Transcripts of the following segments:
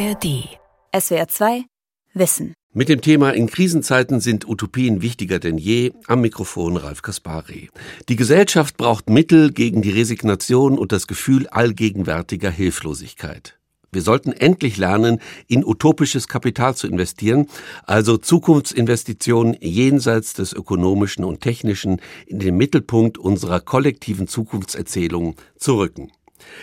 ARD. SWR 2 Wissen. Mit dem Thema In Krisenzeiten sind Utopien wichtiger denn je am Mikrofon Ralf Kaspari. Die Gesellschaft braucht Mittel gegen die Resignation und das Gefühl allgegenwärtiger Hilflosigkeit. Wir sollten endlich lernen, in utopisches Kapital zu investieren, also Zukunftsinvestitionen jenseits des ökonomischen und technischen in den Mittelpunkt unserer kollektiven Zukunftserzählung zu rücken.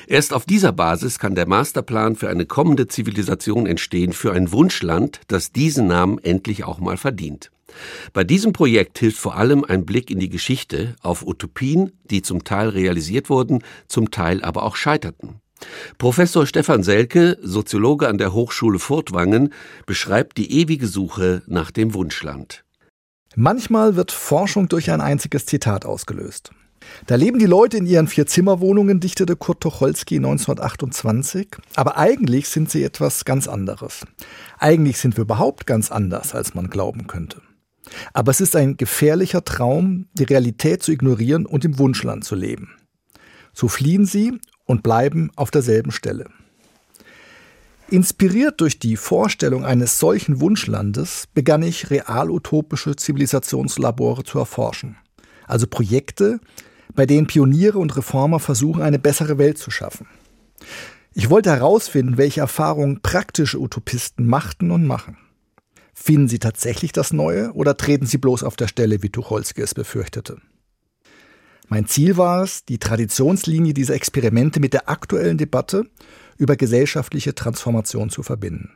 Erst auf dieser Basis kann der Masterplan für eine kommende Zivilisation entstehen, für ein Wunschland, das diesen Namen endlich auch mal verdient. Bei diesem Projekt hilft vor allem ein Blick in die Geschichte auf Utopien, die zum Teil realisiert wurden, zum Teil aber auch scheiterten. Professor Stefan Selke, Soziologe an der Hochschule Furtwangen, beschreibt die ewige Suche nach dem Wunschland. Manchmal wird Forschung durch ein einziges Zitat ausgelöst. Da leben die Leute in ihren Vier-Zimmer-Wohnungen, dichtete Kurt Tucholsky 1928. Aber eigentlich sind sie etwas ganz anderes. Eigentlich sind wir überhaupt ganz anders, als man glauben könnte. Aber es ist ein gefährlicher Traum, die Realität zu ignorieren und im Wunschland zu leben. So fliehen sie und bleiben auf derselben Stelle. Inspiriert durch die Vorstellung eines solchen Wunschlandes begann ich real-utopische Zivilisationslabore zu erforschen. Also Projekte, bei denen Pioniere und Reformer versuchen, eine bessere Welt zu schaffen. Ich wollte herausfinden, welche Erfahrungen praktische Utopisten machten und machen. Finden sie tatsächlich das Neue oder treten sie bloß auf der Stelle, wie Tucholsky es befürchtete? Mein Ziel war es, die Traditionslinie dieser Experimente mit der aktuellen Debatte über gesellschaftliche Transformation zu verbinden.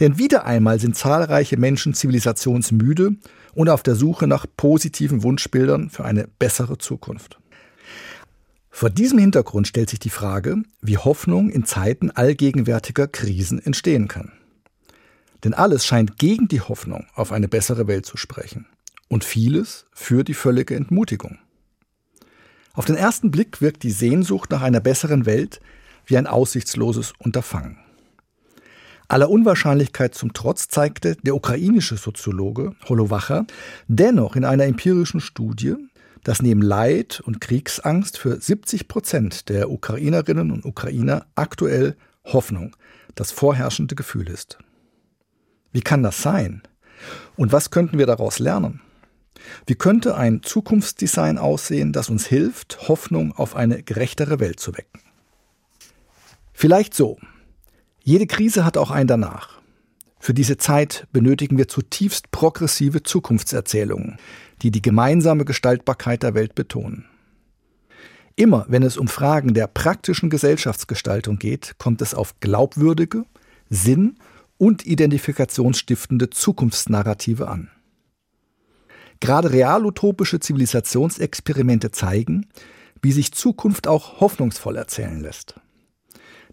Denn wieder einmal sind zahlreiche Menschen zivilisationsmüde und auf der Suche nach positiven Wunschbildern für eine bessere Zukunft. Vor diesem Hintergrund stellt sich die Frage, wie Hoffnung in Zeiten allgegenwärtiger Krisen entstehen kann. Denn alles scheint gegen die Hoffnung auf eine bessere Welt zu sprechen und vieles für die völlige Entmutigung. Auf den ersten Blick wirkt die Sehnsucht nach einer besseren Welt wie ein aussichtsloses Unterfangen. Aller Unwahrscheinlichkeit zum Trotz zeigte der ukrainische Soziologe Holowacha dennoch in einer empirischen Studie, dass neben Leid und Kriegsangst für 70 Prozent der Ukrainerinnen und Ukrainer aktuell Hoffnung das vorherrschende Gefühl ist. Wie kann das sein? Und was könnten wir daraus lernen? Wie könnte ein Zukunftsdesign aussehen, das uns hilft, Hoffnung auf eine gerechtere Welt zu wecken? Vielleicht so. Jede Krise hat auch ein danach. Für diese Zeit benötigen wir zutiefst progressive Zukunftserzählungen, die die gemeinsame Gestaltbarkeit der Welt betonen. Immer wenn es um Fragen der praktischen Gesellschaftsgestaltung geht, kommt es auf glaubwürdige, sinn- und identifikationsstiftende Zukunftsnarrative an. Gerade realutopische Zivilisationsexperimente zeigen, wie sich Zukunft auch hoffnungsvoll erzählen lässt.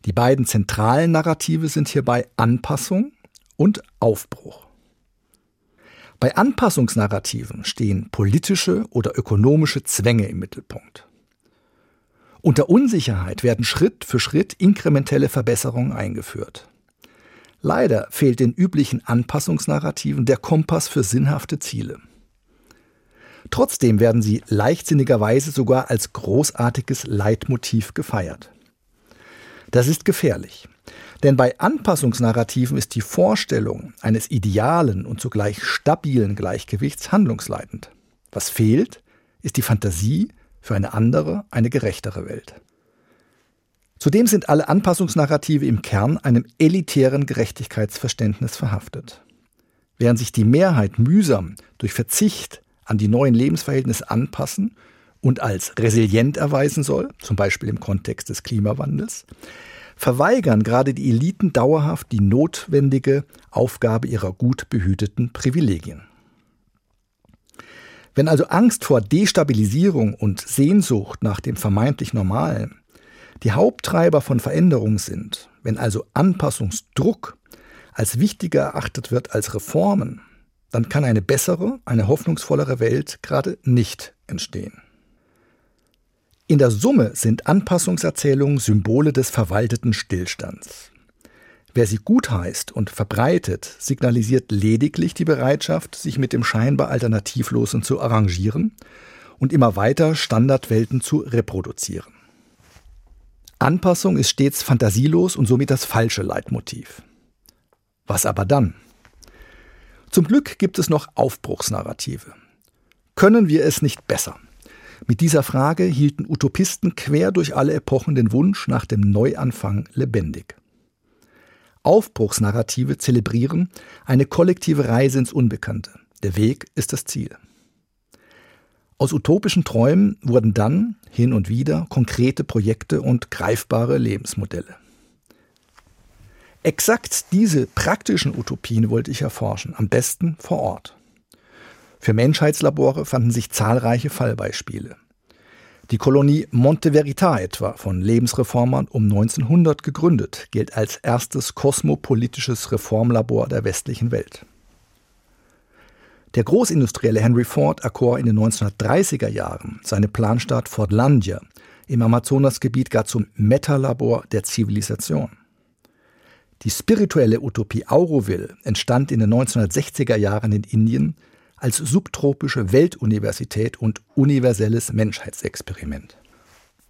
Die beiden zentralen Narrative sind hierbei Anpassung und Aufbruch. Bei Anpassungsnarrativen stehen politische oder ökonomische Zwänge im Mittelpunkt. Unter Unsicherheit werden Schritt für Schritt inkrementelle Verbesserungen eingeführt. Leider fehlt den üblichen Anpassungsnarrativen der Kompass für sinnhafte Ziele. Trotzdem werden sie leichtsinnigerweise sogar als großartiges Leitmotiv gefeiert. Das ist gefährlich. Denn bei Anpassungsnarrativen ist die Vorstellung eines idealen und zugleich stabilen Gleichgewichts handlungsleitend. Was fehlt, ist die Fantasie für eine andere, eine gerechtere Welt. Zudem sind alle Anpassungsnarrative im Kern einem elitären Gerechtigkeitsverständnis verhaftet. Während sich die Mehrheit mühsam durch Verzicht an die neuen Lebensverhältnisse anpassen und als resilient erweisen soll, zum Beispiel im Kontext des Klimawandels, verweigern gerade die Eliten dauerhaft die notwendige Aufgabe ihrer gut behüteten Privilegien. Wenn also Angst vor Destabilisierung und Sehnsucht nach dem vermeintlich Normalen die Haupttreiber von Veränderung sind, wenn also Anpassungsdruck als wichtiger erachtet wird als Reformen, dann kann eine bessere, eine hoffnungsvollere Welt gerade nicht entstehen. In der Summe sind Anpassungserzählungen Symbole des verwalteten Stillstands. Wer sie gutheißt und verbreitet, signalisiert lediglich die Bereitschaft, sich mit dem scheinbar Alternativlosen zu arrangieren und immer weiter Standardwelten zu reproduzieren. Anpassung ist stets fantasielos und somit das falsche Leitmotiv. Was aber dann? Zum Glück gibt es noch Aufbruchsnarrative. Können wir es nicht besser? Mit dieser Frage hielten Utopisten quer durch alle Epochen den Wunsch nach dem Neuanfang lebendig. Aufbruchsnarrative zelebrieren eine kollektive Reise ins Unbekannte. Der Weg ist das Ziel. Aus utopischen Träumen wurden dann hin und wieder konkrete Projekte und greifbare Lebensmodelle. Exakt diese praktischen Utopien wollte ich erforschen, am besten vor Ort. Für Menschheitslabore fanden sich zahlreiche Fallbeispiele. Die Kolonie Monte Verita etwa, von Lebensreformern um 1900 gegründet, gilt als erstes kosmopolitisches Reformlabor der westlichen Welt. Der Großindustrielle Henry Ford erkor in den 1930er Jahren seine Planstadt Fordlandia im Amazonasgebiet gar zum Metalabor der Zivilisation. Die spirituelle Utopie Auroville entstand in den 1960er Jahren in Indien als subtropische Weltuniversität und universelles Menschheitsexperiment.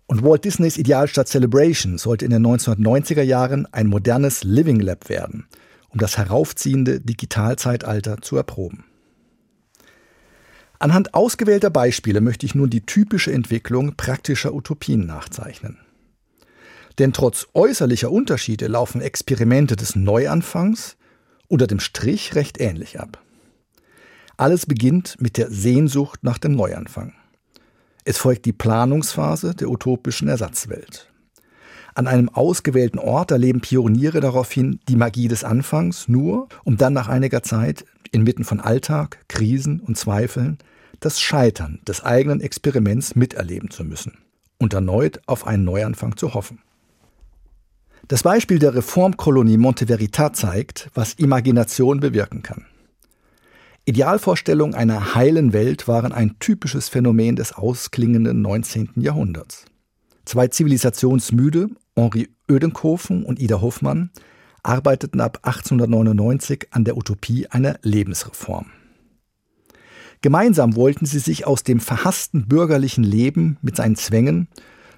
Und Walt Disneys Idealstadt Celebration sollte in den 1990er Jahren ein modernes Living Lab werden, um das heraufziehende Digitalzeitalter zu erproben. Anhand ausgewählter Beispiele möchte ich nun die typische Entwicklung praktischer Utopien nachzeichnen. Denn trotz äußerlicher Unterschiede laufen Experimente des Neuanfangs unter dem Strich recht ähnlich ab. Alles beginnt mit der Sehnsucht nach dem Neuanfang. Es folgt die Planungsphase der utopischen Ersatzwelt. An einem ausgewählten Ort erleben Pioniere daraufhin die Magie des Anfangs nur, um dann nach einiger Zeit inmitten von Alltag, Krisen und Zweifeln das Scheitern des eigenen Experiments miterleben zu müssen und erneut auf einen Neuanfang zu hoffen. Das Beispiel der Reformkolonie Monte Verita zeigt, was Imagination bewirken kann. Idealvorstellungen einer heilen Welt waren ein typisches Phänomen des ausklingenden 19. Jahrhunderts. Zwei zivilisationsmüde, Henri Oedenkofen und Ida Hoffmann, arbeiteten ab 1899 an der Utopie einer Lebensreform. Gemeinsam wollten sie sich aus dem verhassten bürgerlichen Leben mit seinen Zwängen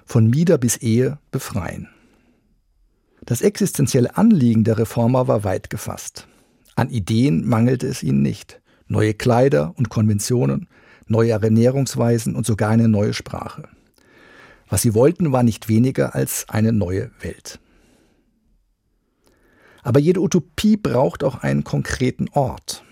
von Mieder bis Ehe befreien. Das existenzielle Anliegen der Reformer war weit gefasst. An Ideen mangelte es ihnen nicht neue Kleider und Konventionen, neue Ernährungsweisen und sogar eine neue Sprache. Was sie wollten, war nicht weniger als eine neue Welt. Aber jede Utopie braucht auch einen konkreten Ort.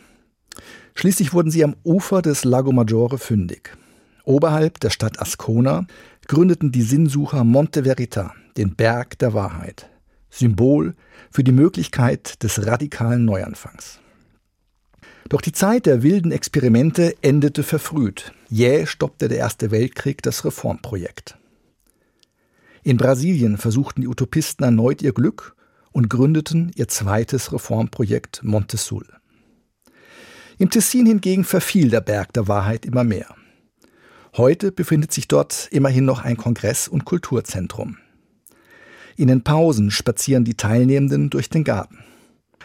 Schließlich wurden sie am Ufer des Lago Maggiore fündig. Oberhalb der Stadt Ascona gründeten die Sinnsucher Monte Verita, den Berg der Wahrheit, Symbol für die Möglichkeit des radikalen Neuanfangs. Doch die Zeit der wilden Experimente endete verfrüht. Jäh stoppte der Erste Weltkrieg das Reformprojekt. In Brasilien versuchten die Utopisten erneut ihr Glück und gründeten ihr zweites Reformprojekt Montesul. Im Tessin hingegen verfiel der Berg der Wahrheit immer mehr. Heute befindet sich dort immerhin noch ein Kongress- und Kulturzentrum. In den Pausen spazieren die Teilnehmenden durch den Garten.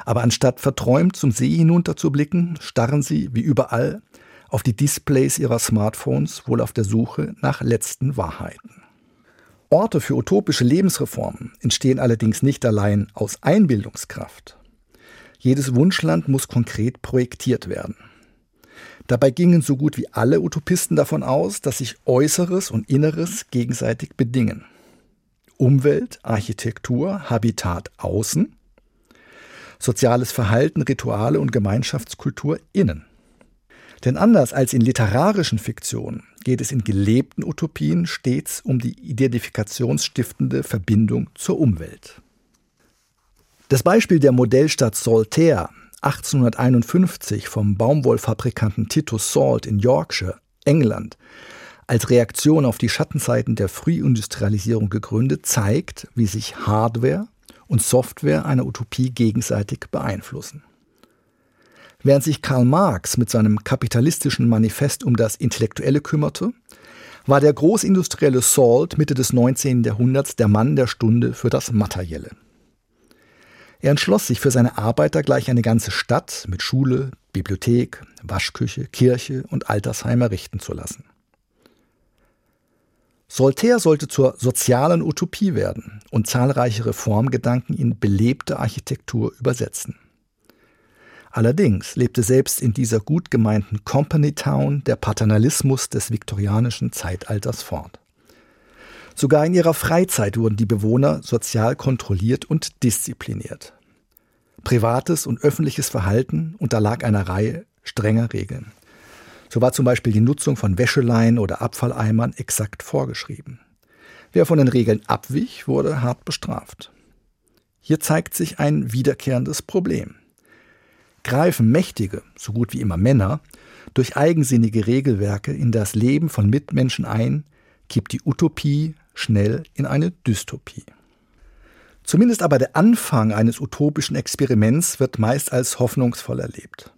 Aber anstatt verträumt zum See hinunter zu blicken, starren sie, wie überall, auf die Displays ihrer Smartphones, wohl auf der Suche nach letzten Wahrheiten. Orte für utopische Lebensreformen entstehen allerdings nicht allein aus Einbildungskraft. Jedes Wunschland muss konkret projektiert werden. Dabei gingen so gut wie alle Utopisten davon aus, dass sich Äußeres und Inneres gegenseitig bedingen. Umwelt, Architektur, Habitat außen soziales Verhalten, Rituale und Gemeinschaftskultur innen. Denn anders als in literarischen Fiktionen geht es in gelebten Utopien stets um die identifikationsstiftende Verbindung zur Umwelt. Das Beispiel der Modellstadt Saltaire 1851 vom Baumwollfabrikanten Titus Salt in Yorkshire, England, als Reaktion auf die Schattenzeiten der Frühindustrialisierung gegründet, zeigt, wie sich Hardware, und Software einer Utopie gegenseitig beeinflussen. Während sich Karl Marx mit seinem kapitalistischen Manifest um das Intellektuelle kümmerte, war der großindustrielle Salt Mitte des 19. Jahrhunderts der Mann der Stunde für das Materielle. Er entschloss sich für seine Arbeiter gleich eine ganze Stadt mit Schule, Bibliothek, Waschküche, Kirche und Altersheim errichten zu lassen. Soltaire sollte zur sozialen Utopie werden und zahlreiche Reformgedanken in belebte Architektur übersetzen. Allerdings lebte selbst in dieser gut gemeinten Company Town der Paternalismus des viktorianischen Zeitalters fort. Sogar in ihrer Freizeit wurden die Bewohner sozial kontrolliert und diszipliniert. Privates und öffentliches Verhalten unterlag einer Reihe strenger Regeln. So war zum Beispiel die Nutzung von Wäscheleien oder Abfalleimern exakt vorgeschrieben. Wer von den Regeln abwich, wurde hart bestraft. Hier zeigt sich ein wiederkehrendes Problem. Greifen Mächtige, so gut wie immer Männer, durch eigensinnige Regelwerke in das Leben von Mitmenschen ein, kippt die Utopie schnell in eine Dystopie. Zumindest aber der Anfang eines utopischen Experiments wird meist als hoffnungsvoll erlebt.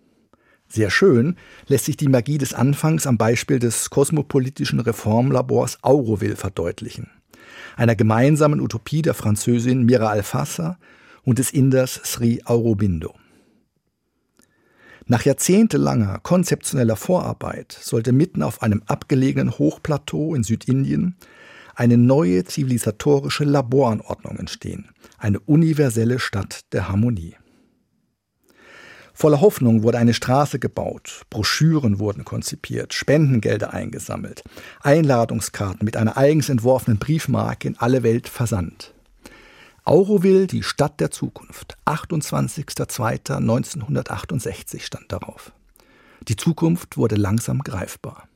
Sehr schön lässt sich die Magie des Anfangs am Beispiel des kosmopolitischen Reformlabors Auroville verdeutlichen, einer gemeinsamen Utopie der Französin Mira Alfassa und des Inders Sri Aurobindo. Nach jahrzehntelanger konzeptioneller Vorarbeit sollte mitten auf einem abgelegenen Hochplateau in Südindien eine neue zivilisatorische Laboranordnung entstehen, eine universelle Stadt der Harmonie. Voller Hoffnung wurde eine Straße gebaut, Broschüren wurden konzipiert, Spendengelder eingesammelt, Einladungskarten mit einer eigens entworfenen Briefmarke in alle Welt versandt. Auroville, die Stadt der Zukunft. 28.02.1968 stand darauf. Die Zukunft wurde langsam greifbar.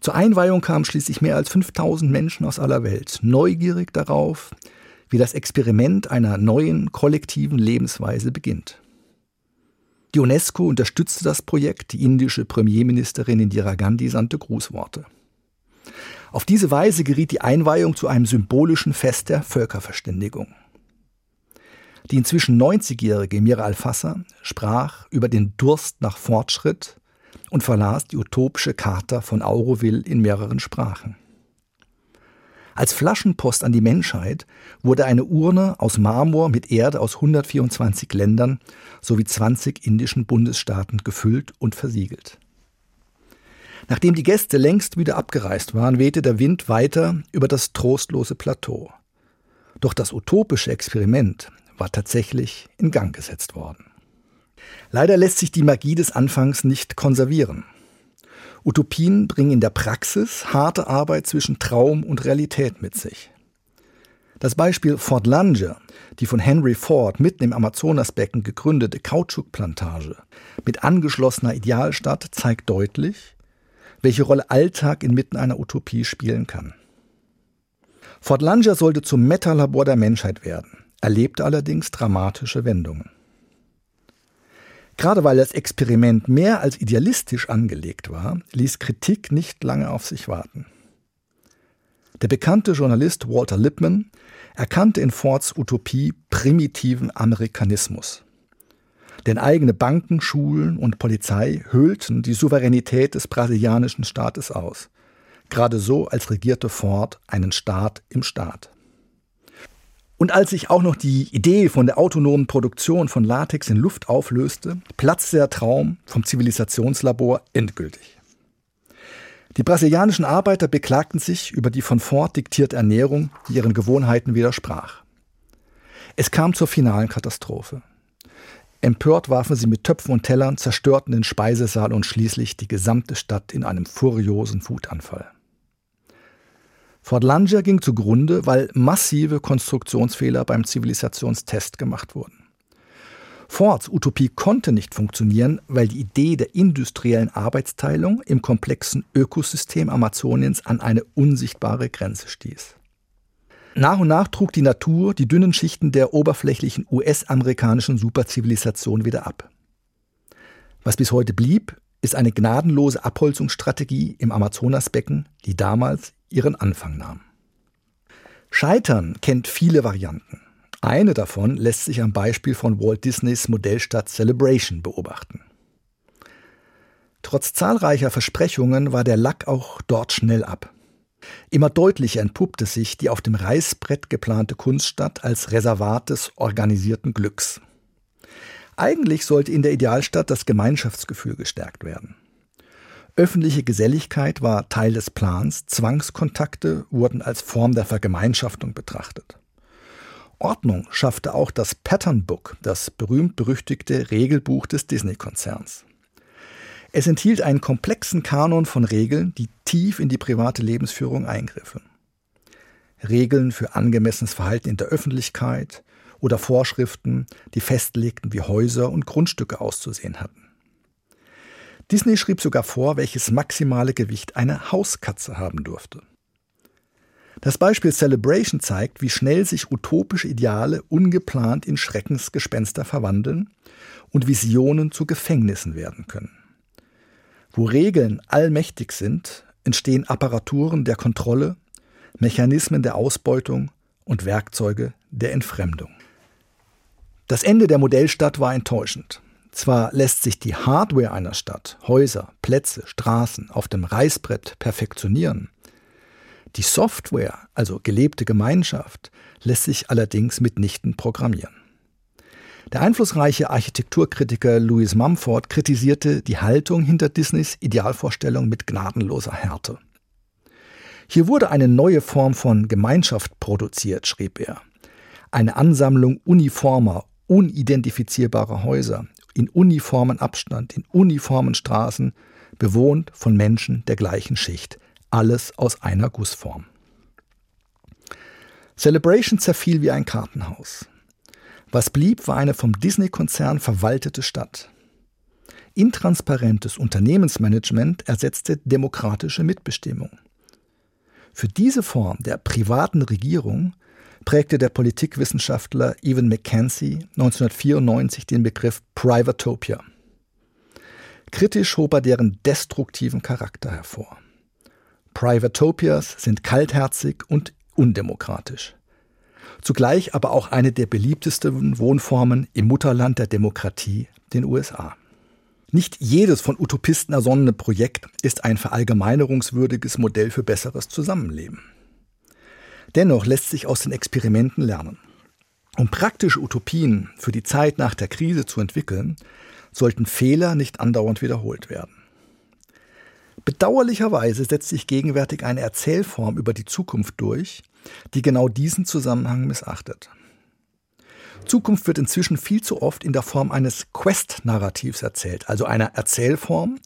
Zur Einweihung kamen schließlich mehr als 5000 Menschen aus aller Welt, neugierig darauf, wie das Experiment einer neuen kollektiven Lebensweise beginnt. Die UNESCO unterstützte das Projekt, die indische Premierministerin Indira Gandhi sandte Grußworte. Auf diese Weise geriet die Einweihung zu einem symbolischen Fest der Völkerverständigung. Die inzwischen 90-jährige Mira Alfassa sprach über den Durst nach Fortschritt und verlas die utopische Charta von Auroville in mehreren Sprachen. Als Flaschenpost an die Menschheit wurde eine Urne aus Marmor mit Erde aus 124 Ländern sowie 20 indischen Bundesstaaten gefüllt und versiegelt. Nachdem die Gäste längst wieder abgereist waren, wehte der Wind weiter über das trostlose Plateau. Doch das utopische Experiment war tatsächlich in Gang gesetzt worden. Leider lässt sich die Magie des Anfangs nicht konservieren. Utopien bringen in der Praxis harte Arbeit zwischen Traum und Realität mit sich. Das Beispiel Fort Langer, die von Henry Ford mitten im Amazonasbecken gegründete Kautschukplantage mit angeschlossener Idealstadt, zeigt deutlich, welche Rolle Alltag inmitten einer Utopie spielen kann. Fort Langer sollte zum Metalabor der Menschheit werden, erlebte allerdings dramatische Wendungen. Gerade weil das Experiment mehr als idealistisch angelegt war, ließ Kritik nicht lange auf sich warten. Der bekannte Journalist Walter Lippmann erkannte in Fords Utopie primitiven Amerikanismus. Denn eigene Banken, Schulen und Polizei höhlten die Souveränität des brasilianischen Staates aus. Gerade so, als regierte Ford einen Staat im Staat. Und als sich auch noch die Idee von der autonomen Produktion von Latex in Luft auflöste, platzte der Traum vom Zivilisationslabor endgültig. Die brasilianischen Arbeiter beklagten sich über die von Ford diktierte Ernährung, die ihren Gewohnheiten widersprach. Es kam zur finalen Katastrophe. Empört warfen sie mit Töpfen und Tellern, zerstörten den Speisesaal und schließlich die gesamte Stadt in einem furiosen Wutanfall. Fort Langer ging zugrunde, weil massive Konstruktionsfehler beim Zivilisationstest gemacht wurden. Fords Utopie konnte nicht funktionieren, weil die Idee der industriellen Arbeitsteilung im komplexen Ökosystem Amazoniens an eine unsichtbare Grenze stieß. Nach und nach trug die Natur die dünnen Schichten der oberflächlichen US-amerikanischen Superzivilisation wieder ab. Was bis heute blieb, ist eine gnadenlose Abholzungsstrategie im Amazonasbecken, die damals ihren Anfang nahm. Scheitern kennt viele Varianten. Eine davon lässt sich am Beispiel von Walt Disneys Modellstadt Celebration beobachten. Trotz zahlreicher Versprechungen war der Lack auch dort schnell ab. Immer deutlicher entpuppte sich die auf dem Reißbrett geplante Kunststadt als Reservat des organisierten Glücks. Eigentlich sollte in der Idealstadt das Gemeinschaftsgefühl gestärkt werden. Öffentliche Geselligkeit war Teil des Plans, Zwangskontakte wurden als Form der Vergemeinschaftung betrachtet. Ordnung schaffte auch das Pattern Book, das berühmt-berüchtigte Regelbuch des Disney-Konzerns. Es enthielt einen komplexen Kanon von Regeln, die tief in die private Lebensführung eingriffen. Regeln für angemessenes Verhalten in der Öffentlichkeit oder Vorschriften, die festlegten, wie Häuser und Grundstücke auszusehen hatten. Disney schrieb sogar vor, welches maximale Gewicht eine Hauskatze haben durfte. Das Beispiel Celebration zeigt, wie schnell sich utopische Ideale ungeplant in Schreckensgespenster verwandeln und Visionen zu Gefängnissen werden können. Wo Regeln allmächtig sind, entstehen Apparaturen der Kontrolle, Mechanismen der Ausbeutung und Werkzeuge der Entfremdung. Das Ende der Modellstadt war enttäuschend. Zwar lässt sich die Hardware einer Stadt, Häuser, Plätze, Straßen auf dem Reißbrett perfektionieren. Die Software, also gelebte Gemeinschaft, lässt sich allerdings mitnichten programmieren. Der einflussreiche Architekturkritiker Louis Mumford kritisierte die Haltung hinter Disneys Idealvorstellung mit gnadenloser Härte. Hier wurde eine neue Form von Gemeinschaft produziert, schrieb er. Eine Ansammlung uniformer, unidentifizierbarer Häuser in uniformen Abstand, in uniformen Straßen, bewohnt von Menschen der gleichen Schicht, alles aus einer Gussform. Celebration zerfiel wie ein Kartenhaus. Was blieb, war eine vom Disney-Konzern verwaltete Stadt. Intransparentes Unternehmensmanagement ersetzte demokratische Mitbestimmung. Für diese Form der privaten Regierung prägte der Politikwissenschaftler Evan McKenzie 1994 den Begriff Privatopia. Kritisch hob er deren destruktiven Charakter hervor. Privatopias sind kaltherzig und undemokratisch zugleich aber auch eine der beliebtesten Wohnformen im Mutterland der Demokratie, den USA. Nicht jedes von Utopisten ersonnene Projekt ist ein verallgemeinerungswürdiges Modell für besseres Zusammenleben. Dennoch lässt sich aus den Experimenten lernen. Um praktische Utopien für die Zeit nach der Krise zu entwickeln, sollten Fehler nicht andauernd wiederholt werden. Bedauerlicherweise setzt sich gegenwärtig eine Erzählform über die Zukunft durch, die genau diesen Zusammenhang missachtet. Zukunft wird inzwischen viel zu oft in der Form eines Quest-Narrativs erzählt, also einer Erzählform,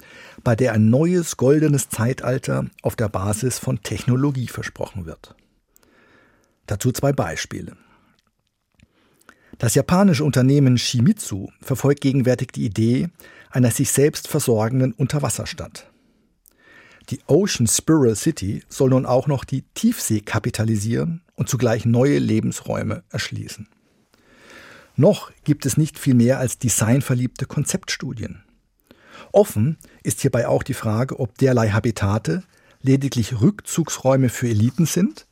bei der ein neues goldenes Zeitalter auf der Basis von Technologie versprochen wird. Dazu zwei Beispiele. Das japanische Unternehmen Shimizu verfolgt gegenwärtig die Idee einer sich selbst versorgenden Unterwasserstadt. Die Ocean Spiral City soll nun auch noch die Tiefsee kapitalisieren und zugleich neue Lebensräume erschließen. Noch gibt es nicht viel mehr als designverliebte Konzeptstudien. Offen ist hierbei auch die Frage, ob derlei Habitate lediglich Rückzugsräume für Eliten sind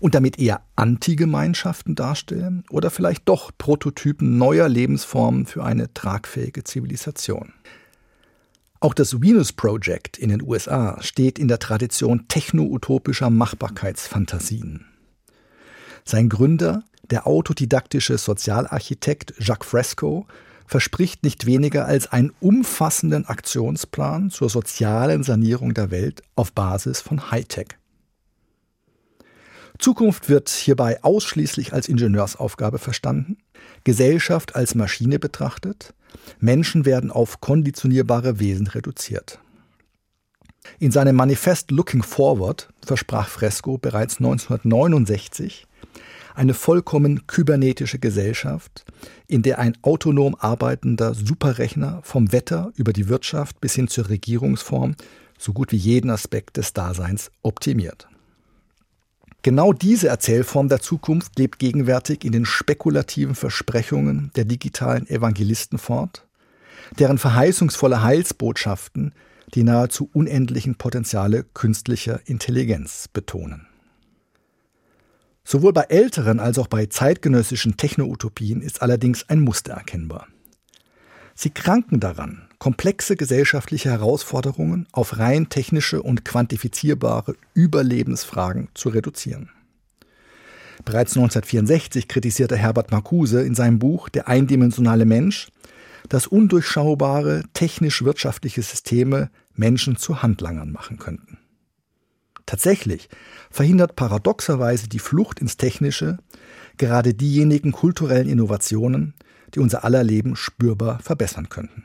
und damit eher Antigemeinschaften darstellen oder vielleicht doch Prototypen neuer Lebensformen für eine tragfähige Zivilisation. Auch das Venus Project in den USA steht in der Tradition techno-utopischer Machbarkeitsfantasien. Sein Gründer, der autodidaktische Sozialarchitekt Jacques Fresco, verspricht nicht weniger als einen umfassenden Aktionsplan zur sozialen Sanierung der Welt auf Basis von Hightech. Zukunft wird hierbei ausschließlich als Ingenieursaufgabe verstanden, Gesellschaft als Maschine betrachtet, Menschen werden auf konditionierbare Wesen reduziert. In seinem Manifest Looking Forward versprach Fresco bereits 1969 eine vollkommen kybernetische Gesellschaft, in der ein autonom arbeitender Superrechner vom Wetter über die Wirtschaft bis hin zur Regierungsform so gut wie jeden Aspekt des Daseins optimiert. Genau diese Erzählform der Zukunft lebt gegenwärtig in den spekulativen Versprechungen der digitalen Evangelisten fort, deren verheißungsvolle Heilsbotschaften die nahezu unendlichen Potenziale künstlicher Intelligenz betonen. Sowohl bei älteren als auch bei zeitgenössischen Techno-Utopien ist allerdings ein Muster erkennbar. Sie kranken daran, komplexe gesellschaftliche Herausforderungen auf rein technische und quantifizierbare Überlebensfragen zu reduzieren. Bereits 1964 kritisierte Herbert Marcuse in seinem Buch Der eindimensionale Mensch, dass undurchschaubare technisch-wirtschaftliche Systeme Menschen zu Handlangern machen könnten. Tatsächlich verhindert paradoxerweise die Flucht ins Technische gerade diejenigen kulturellen Innovationen, die unser aller Leben spürbar verbessern könnten.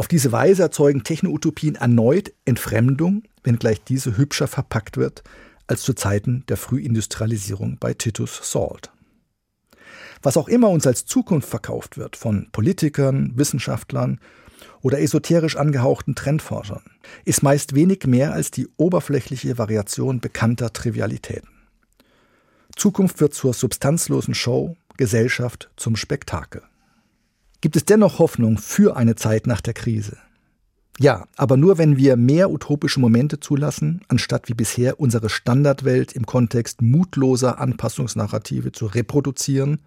Auf diese Weise erzeugen Techno-Utopien erneut Entfremdung, wenngleich diese hübscher verpackt wird als zu Zeiten der Frühindustrialisierung bei Titus Salt. Was auch immer uns als Zukunft verkauft wird von Politikern, Wissenschaftlern oder esoterisch angehauchten Trendforschern, ist meist wenig mehr als die oberflächliche Variation bekannter Trivialitäten. Zukunft wird zur substanzlosen Show, Gesellschaft zum Spektakel. Gibt es dennoch Hoffnung für eine Zeit nach der Krise? Ja, aber nur wenn wir mehr utopische Momente zulassen, anstatt wie bisher unsere Standardwelt im Kontext mutloser Anpassungsnarrative zu reproduzieren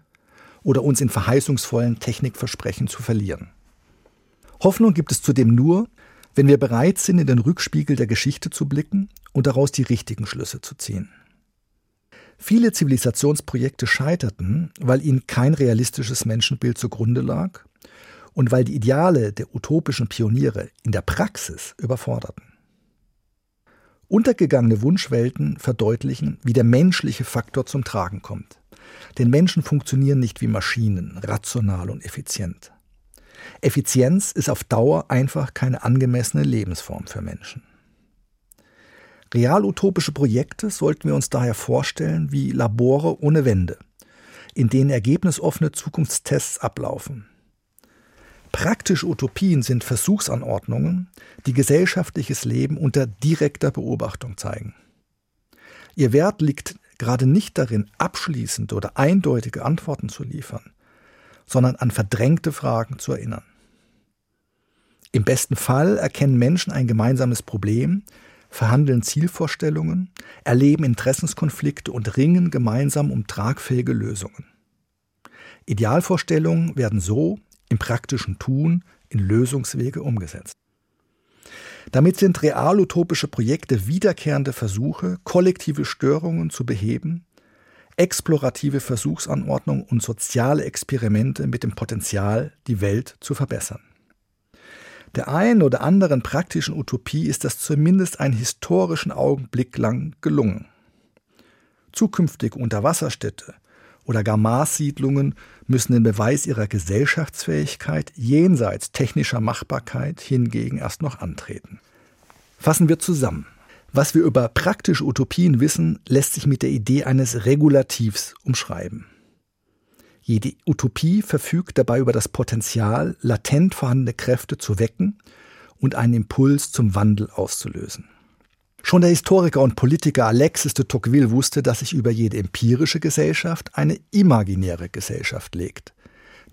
oder uns in verheißungsvollen Technikversprechen zu verlieren. Hoffnung gibt es zudem nur, wenn wir bereit sind, in den Rückspiegel der Geschichte zu blicken und daraus die richtigen Schlüsse zu ziehen. Viele Zivilisationsprojekte scheiterten, weil ihnen kein realistisches Menschenbild zugrunde lag und weil die Ideale der utopischen Pioniere in der Praxis überforderten. Untergegangene Wunschwelten verdeutlichen, wie der menschliche Faktor zum Tragen kommt. Denn Menschen funktionieren nicht wie Maschinen, rational und effizient. Effizienz ist auf Dauer einfach keine angemessene Lebensform für Menschen. Realutopische Projekte sollten wir uns daher vorstellen wie Labore ohne Wände, in denen ergebnisoffene Zukunftstests ablaufen. Praktische Utopien sind Versuchsanordnungen, die gesellschaftliches Leben unter direkter Beobachtung zeigen. Ihr Wert liegt gerade nicht darin, abschließend oder eindeutige Antworten zu liefern, sondern an verdrängte Fragen zu erinnern. Im besten Fall erkennen Menschen ein gemeinsames Problem, verhandeln Zielvorstellungen, erleben Interessenskonflikte und ringen gemeinsam um tragfähige Lösungen. Idealvorstellungen werden so im praktischen Tun in Lösungswege umgesetzt. Damit sind real-utopische Projekte wiederkehrende Versuche, kollektive Störungen zu beheben, explorative Versuchsanordnung und soziale Experimente mit dem Potenzial, die Welt zu verbessern. Der einen oder anderen praktischen Utopie ist das zumindest einen historischen Augenblick lang gelungen. Zukünftige Unterwasserstädte oder gar Marssiedlungen müssen den Beweis ihrer Gesellschaftsfähigkeit jenseits technischer Machbarkeit hingegen erst noch antreten. Fassen wir zusammen. Was wir über praktische Utopien wissen, lässt sich mit der Idee eines Regulativs umschreiben. Jede Utopie verfügt dabei über das Potenzial, latent vorhandene Kräfte zu wecken und einen Impuls zum Wandel auszulösen. Schon der Historiker und Politiker Alexis de Tocqueville wusste, dass sich über jede empirische Gesellschaft eine imaginäre Gesellschaft legt,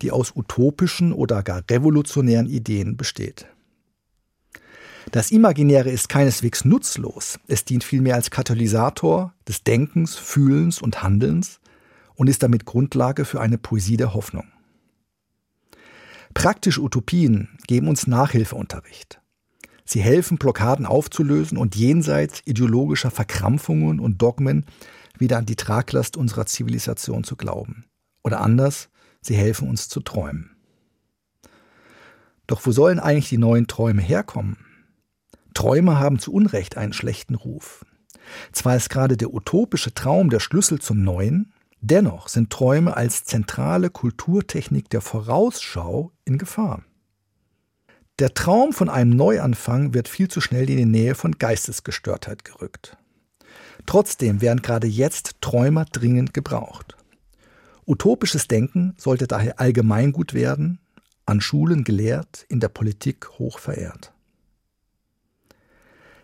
die aus utopischen oder gar revolutionären Ideen besteht. Das Imaginäre ist keineswegs nutzlos, es dient vielmehr als Katalysator des Denkens, Fühlens und Handelns und ist damit Grundlage für eine Poesie der Hoffnung. Praktische Utopien geben uns Nachhilfeunterricht. Sie helfen, Blockaden aufzulösen und jenseits ideologischer Verkrampfungen und Dogmen wieder an die Traglast unserer Zivilisation zu glauben. Oder anders, sie helfen uns zu träumen. Doch wo sollen eigentlich die neuen Träume herkommen? Träume haben zu Unrecht einen schlechten Ruf. Zwar ist gerade der utopische Traum der Schlüssel zum Neuen, Dennoch sind Träume als zentrale Kulturtechnik der Vorausschau in Gefahr. Der Traum von einem Neuanfang wird viel zu schnell in die Nähe von Geistesgestörtheit gerückt. Trotzdem werden gerade jetzt Träumer dringend gebraucht. Utopisches Denken sollte daher allgemeingut werden, an Schulen gelehrt, in der Politik hoch verehrt.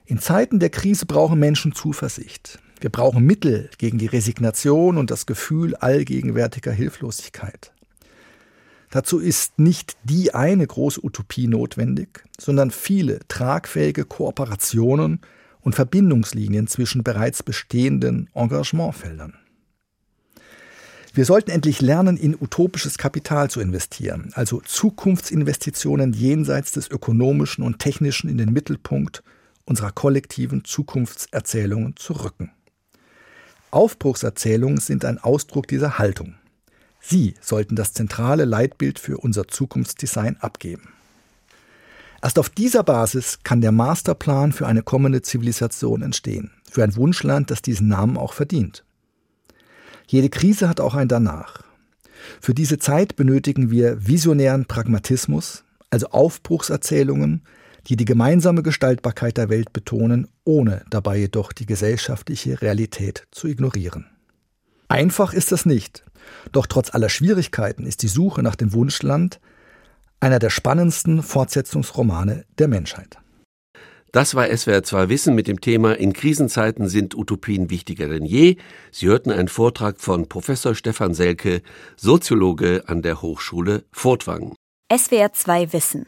In Zeiten der Krise brauchen Menschen Zuversicht. Wir brauchen Mittel gegen die Resignation und das Gefühl allgegenwärtiger Hilflosigkeit. Dazu ist nicht die eine große Utopie notwendig, sondern viele tragfähige Kooperationen und Verbindungslinien zwischen bereits bestehenden Engagementfeldern. Wir sollten endlich lernen, in utopisches Kapital zu investieren, also Zukunftsinvestitionen jenseits des ökonomischen und technischen in den Mittelpunkt unserer kollektiven Zukunftserzählungen zu rücken. Aufbruchserzählungen sind ein Ausdruck dieser Haltung. Sie sollten das zentrale Leitbild für unser Zukunftsdesign abgeben. Erst auf dieser Basis kann der Masterplan für eine kommende Zivilisation entstehen, für ein Wunschland, das diesen Namen auch verdient. Jede Krise hat auch ein Danach. Für diese Zeit benötigen wir visionären Pragmatismus, also Aufbruchserzählungen, die die gemeinsame Gestaltbarkeit der Welt betonen, ohne dabei jedoch die gesellschaftliche Realität zu ignorieren. Einfach ist das nicht, doch trotz aller Schwierigkeiten ist die Suche nach dem Wunschland einer der spannendsten Fortsetzungsromane der Menschheit. Das war SWR 2 Wissen mit dem Thema In Krisenzeiten sind Utopien wichtiger denn je. Sie hörten einen Vortrag von Professor Stefan Selke, Soziologe an der Hochschule Furtwangen. SWR 2 Wissen.